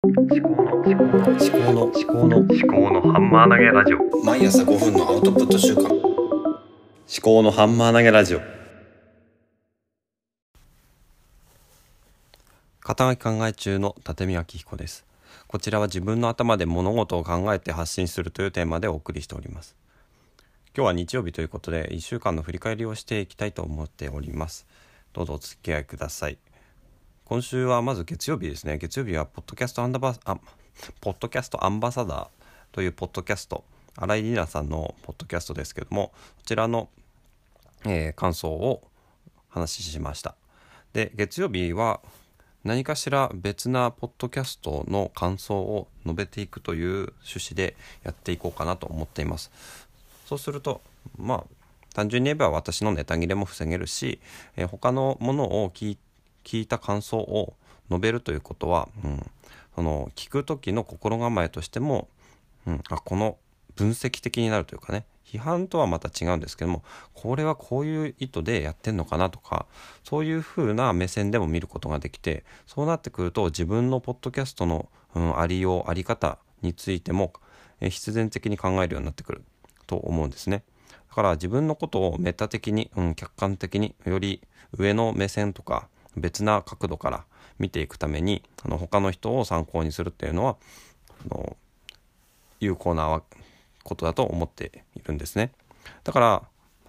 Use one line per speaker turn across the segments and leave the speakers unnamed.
思考の思考の思考の思考の思考のハンマー投げラジオ。
毎朝5分のアウトプット週間。
思考のハンマー投げラジオ。
肩書き考え中の立見明彦です。こちらは自分の頭で物事を考えて発信するというテーマでお送りしております。今日は日曜日ということで1週間の振り返りをしていきたいと思っております。どうぞお付き合いください。今週はまず月曜日ですね。月曜日はポッドキャストアンダバあポッドキャストアンバサダーというポッドキャスト。新井里奈さんのポッドキャストですけどもこちらの、えー感想を話ししました。で月曜日は何かしら別なポッドキャストの感想を述べていくという趣旨でやっていこうかなと思っています。そうするとまあ単純に言えば私のネタ切れも防げるし、えー他のものを聞いて聞いた感想を述べるということは、うん、その聞く時の心構えとしても、うん、あこの分析的になるというかね批判とはまた違うんですけどもこれはこういう意図でやってんのかなとかそういう風な目線でも見ることができてそうなってくると自分のポッドキャストの、うん、ありようあり方についてもえ必然的に考えるようになってくると思うんですね。だから自分のことをメタ的に、うん、客観的により上の目線とか別な角度から見ていくためにあの他の人を参考にするっていうのはあの有効なことだと思っているんですね。だから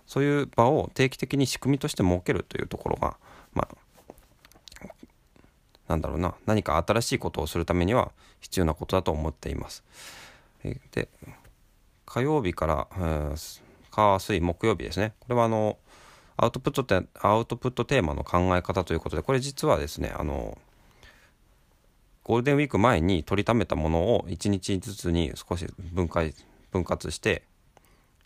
そういう場を定期的に仕組みとして設けるというところがまあなんだろうな何か新しいことをするためには必要なことだと思っています。で火曜日から、火水木曜日ですねこれはあのアウトプットってアウトプットテーマの考え方ということでこれ実はですねあのゴールデンウィーク前に取りためたものを1日ずつに少し分解分割して、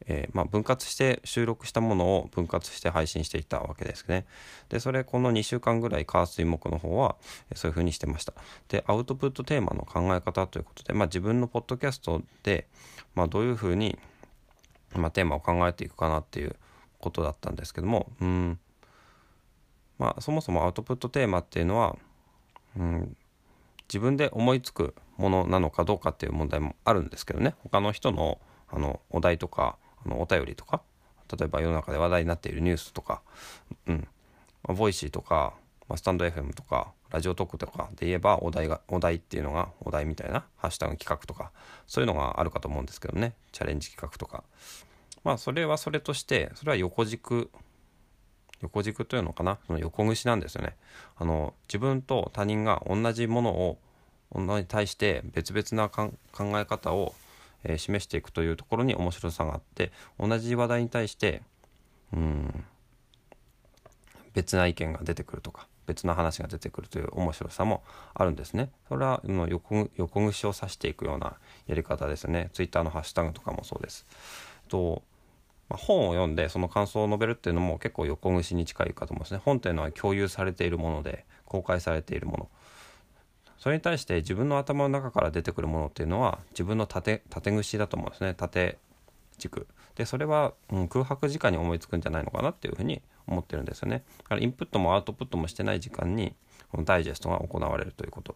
えーまあ、分割して収録したものを分割して配信していたわけですね。でそれこの2週間ぐらい火水木の方はそういうふうにしてました。でアウトプットテーマの考え方ということで、まあ、自分のポッドキャストで、まあ、どういうふうに、ま、テーマを考えていくかなっていうことだったんですけどもうん。まあそもそもアウトプットテーマっていうのは、うん、自分で思いつくものなのかどうかっていう問題もあるんですけどね。他の人のあのお題とかあのお便りとか例えば世の中で話題になっているニュースとか、うん。まあ、ボイシーとか、まあ、スタンド FM とかラジオトークとかで言えばお題がお題っていうのがお題みたいなハッシュタグ企画とかそういうのがあるかと思うんですけどね。チャレンジ企画とか。まあそれはそれとしてそれは横軸横軸というのかな？その横串なんですよねあの自分と他人が同じものをのに対して別々な考え方を、えー示していくというところに面白さがあって同じ話題に対してうん別な意見が出てくるとか別な話が出てくるという面白さもあるんですね。それは横横串を指していくようなやり方ですね。ツイッターのハッシュタグとかもそうです。とまあ、本を読んでその感想を述べるっていうのも結構横串に近いかと思うんですね。本っていうのは共有されているもので公開されているもの。それに対して自分の頭の中から出てくるものっていうのは自分の縦縦串だと思うんですね。縦軸。でそれは、うん、空白時間に思いつくんじゃないのかなっていうふうに思ってるんですよね。だからインプットもアウトプットもしてない時間にこのダイジェストが行われるということ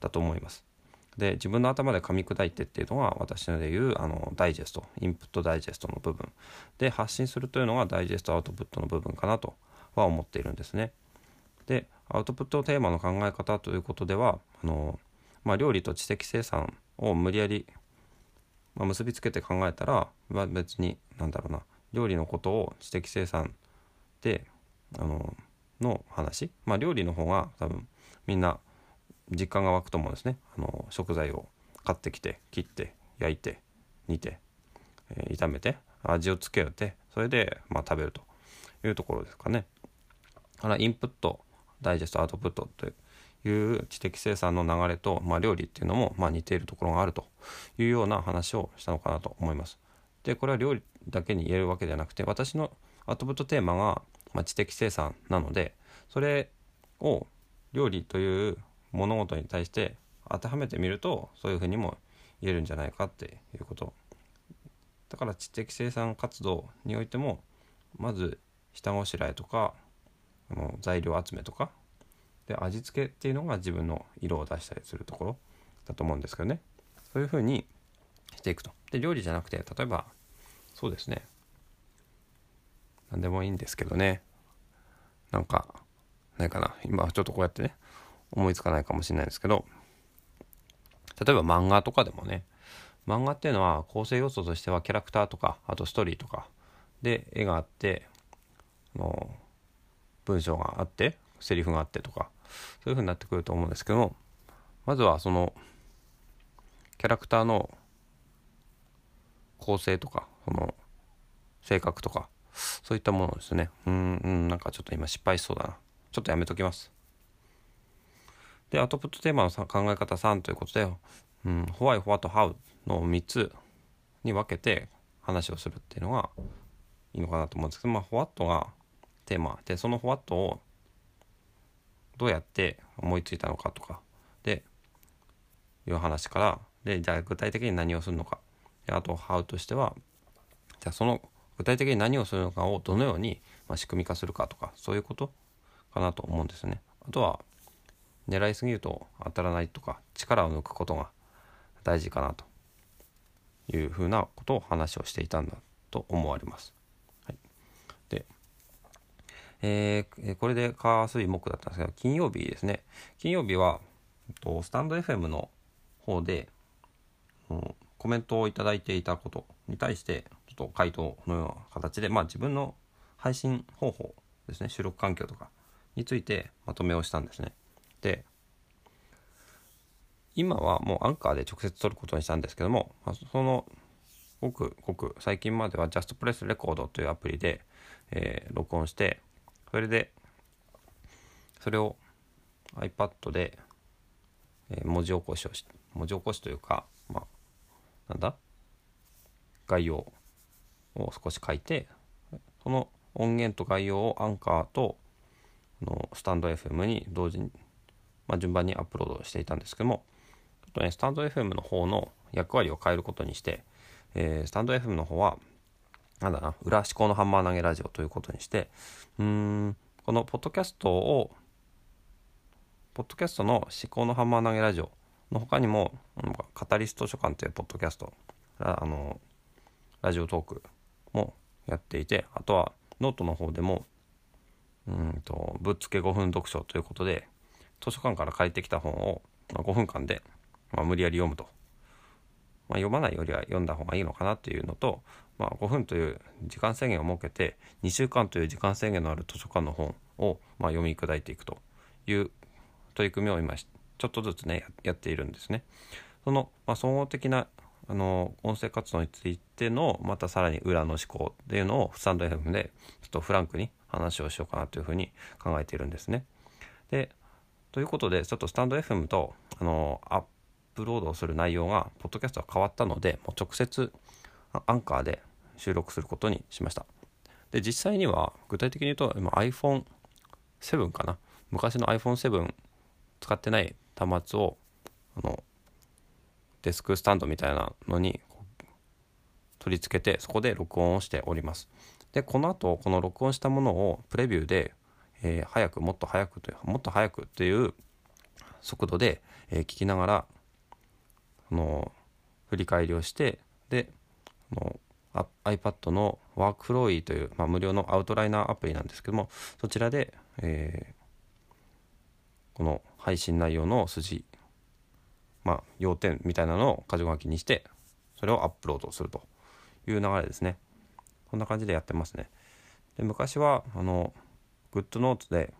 だと思います。で自分の頭で噛み砕いてっていうのが私のでいうあのダイジェストインプットダイジェストの部分で発信するというのがダイジェストアウトプットの部分かなとは思っているんですね。でアウトプットテーマの考え方ということではあの、まあ、料理と知的生産を無理やり、まあ、結びつけて考えたら、まあ、別に何だろうな料理のことを知的生産であのの話、まあ、料理の方が多分みんな実感が湧くと思うんですねあの食材を買ってきて切って焼いて煮て、えー炒めて味をつけてそれで、まあ、食べるというところですかね。からインプットダイジェストアウトプットという知的生産の流れと、まあ、料理っていうのも、まあ、似ているところがあるというような話をしたのかなと思います。でこれは料理だけに言えるわけではなくて私のアウトプットテーマが、まあ、知的生産なのでそれを料理という物事に対して当てはめてみるとそういうふうにも言えるんじゃないかっていうこと。だから知的生産活動においてもまず下ごしらえとかの材料集めとかで味付けっていうのが自分の色を出したりするところだと思うんですけどね。そういうふうにしていくと。で料理じゃなくて例えばそうですね。何でもいいんですけどね。なんかないかな。今ちょっとこうやってね思いつかないかもしれないですけど例えば漫画とかでもね漫画っていうのは構成要素としてはキャラクターとかあとストーリーとかで絵があっての文章があってセリフがあってとかそういうふうになってくると思うんですけどもまずはそのキャラクターの構成とかその性格とかそういったものですね。うんうんなんかちょっと今失敗しそうだな。ちょっとやめときます。でアウトプットテーマの考え方3ということで、うん、Why, What, How の3つに分けて話をするっていうのがいいのかなと思うんですけど、まあ、What がテーマでその What をどうやって思いついたのかとかでいう話からでじゃあ具体的に何をするのかであと How としてはじゃあその具体的に何をするのかをどのように、ま、仕組み化するかとかそういうことかなと思うんですね。あとは狙いすぎると当たらないとか力を抜くことが大事かなというふうなことを話をしていたんだと思われます。はい、で、えー、これで火水木だったんですけど金曜日ですね金曜日はとスタンド FM の方で、うん、コメントを頂いていたことに対してちょっと回答のような形でまあ自分の配信方法ですね収録環境とかについてまとめをしたんですね。で今はもうアンカーで直接撮ることにしたんですけども、ま、そのごくごく最近までは JustPress Record というアプリで、えー、録音してそれでそれを iPad で、え、文字起こしをし文字起こしというかまあなんだ？概要を少し書いてその音源と概要をアンカーとのスタンド FM に同時に、まあ、順番にアップロードしていたんですけどもちょっとねスタンド FM の方の役割を変えることにして、えー、スタンド FM の方はなんだな裏思考のハンマー投げラジオということにしてうーんこのポッドキャストをポッドキャストの思考のハンマー投げラジオの他にもカタリスト書簡というポッドキャストあのラジオトークもやっていてあとはノートの方でもうんとぶっつけ5分読書ということで図書館から借りてきた本を、まあ、5分間で、まあ、無理やり読むと、まあ、読まないよりは読んだ方がいいのかなっていうのと、まあ、5分という時間制限を設けて2週間という時間制限のある図書館の本を、まあ、読み砕いていくという取り組みを今ちょっとずつねやっているんですね。その、まあ、総合的なあの音声活動についてのまたさらに裏の思考っていうのをスタンド FM でちょっとフランクに話をしようかなというふうに考えているんですね。でということでちょっとスタンド FM とあのアップロードする内容がポッドキャストが変わったのでもう直接アンカーで収録することにしました。で実際には具体的に言うと今 iPhone7 かな？昔の iPhone7 使ってない端末をあのデスクスタンドみたいなのに取り付けてそこで録音をしております。でこの後この録音したものをプレビューで、えー、早くもっと早くというもっと早くっていう速度で、えー、聞きながらあの振り返りをしてであの iPad のワークフローイという、まあ、無料のアウトライナーアプリなんですけどもそちらで、えー、この配信内容の筋まあ、要点みたいなのを箇条書きにしてそれをアップロードするという流れですね。こんな感じでやってますね。で昔はあのグッドノートで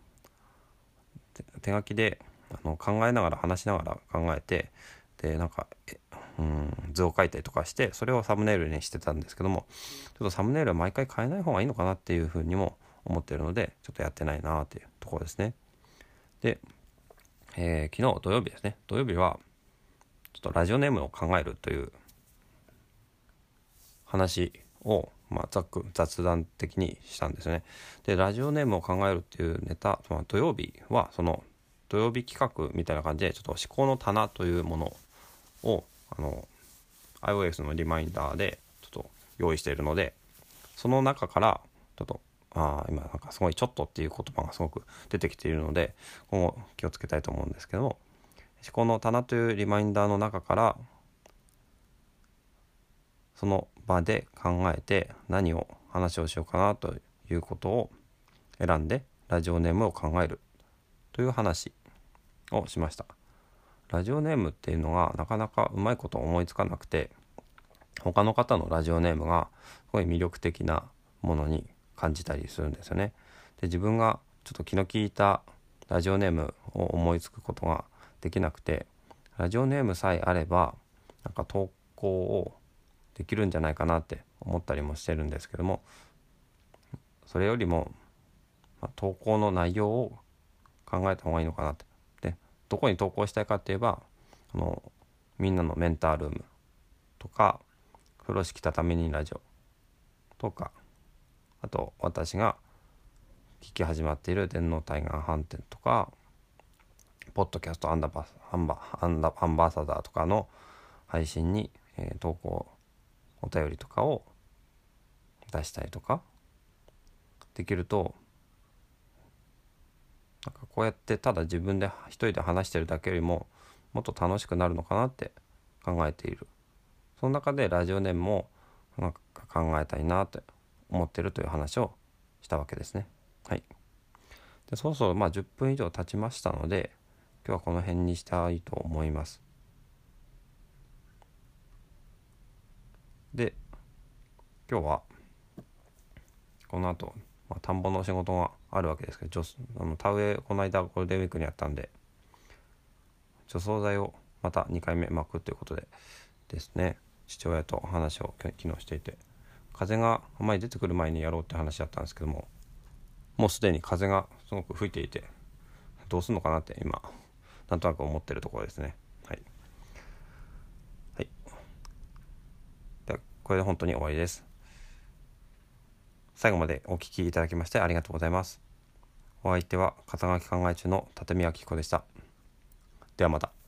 手書きであの考えながら話しながら考えてでなんかうん図を書いたりとかしてそれをサムネイルにしてたんですけどもちょっとサムネイルは毎回変えない方がいいのかなっていうふうにも思ってるのでちょっとやってないなっていうところですね。で、えー、昨日土曜日ですね。土曜日はちょっとラジオネームを考えるという話を、まあ、ざっく雑談的にしたんですね。でラジオネームを考えるっていうネタ、まあ、土曜日はその土曜日企画みたいな感じでちょっと思考の棚というものをあの iOS のリマインダーでちょっと用意しているのでその中からちょっとああ今なんかすごい「ちょっと」っていう言葉がすごく出てきているので今後気をつけたいと思うんですけども思考の棚というリマインダーの中からその場で考えて何を話をしようかなということを選んでラジオネームを考えるという話をしました。ラジオネームっていうのがなかなかうまいこと思いつかなくて他の方のラジオネームがすごい魅力的なものに感じたりするんですよね。で自分がちょっと気の利いたラジオネームを思いつくことができなくてラジオネームさえあればなんか投稿をできるんじゃないかなって思ったりもしてるんですけどもそれよりも、まあ、投稿の内容を考えた方がいいのかなって。でどこに投稿したいかって言えばあのみんなのメンタールームとか風呂敷畳にラジオとかあと私が聞き始まっている電脳対岸飯店とかポッドキャストアンダバアンバアンダアンバサダーとかの配信に、えー、投稿お便りとかを出したりとかできるとなんかこうやってただ自分で一人で話してるだけよりももっと楽しくなるのかなって考えている。その中でラジオネームもなんか考えたいなって思ってるという話をしたわけですね。はい。でそろそろまあ10分以上経ちましたので今日はこの辺にしたいと思います。で今日はこの後、まあ、田んぼの仕事があるわけですけどあの田植えこの間ゴールデンウィークにやったんで除草剤をまた2回目巻くということでですね父親と話を昨日していて風があまり出てくる前にやろうって話だったんですけどももうすでに風がすごく吹いていてどうすんのかなって今なんとなく思ってるところですねはいはいではこれで本当に終わりです。最後までお聴きいただきましてありがとうございます。お相手は肩書き考え中の立見明彦でした。ではまた。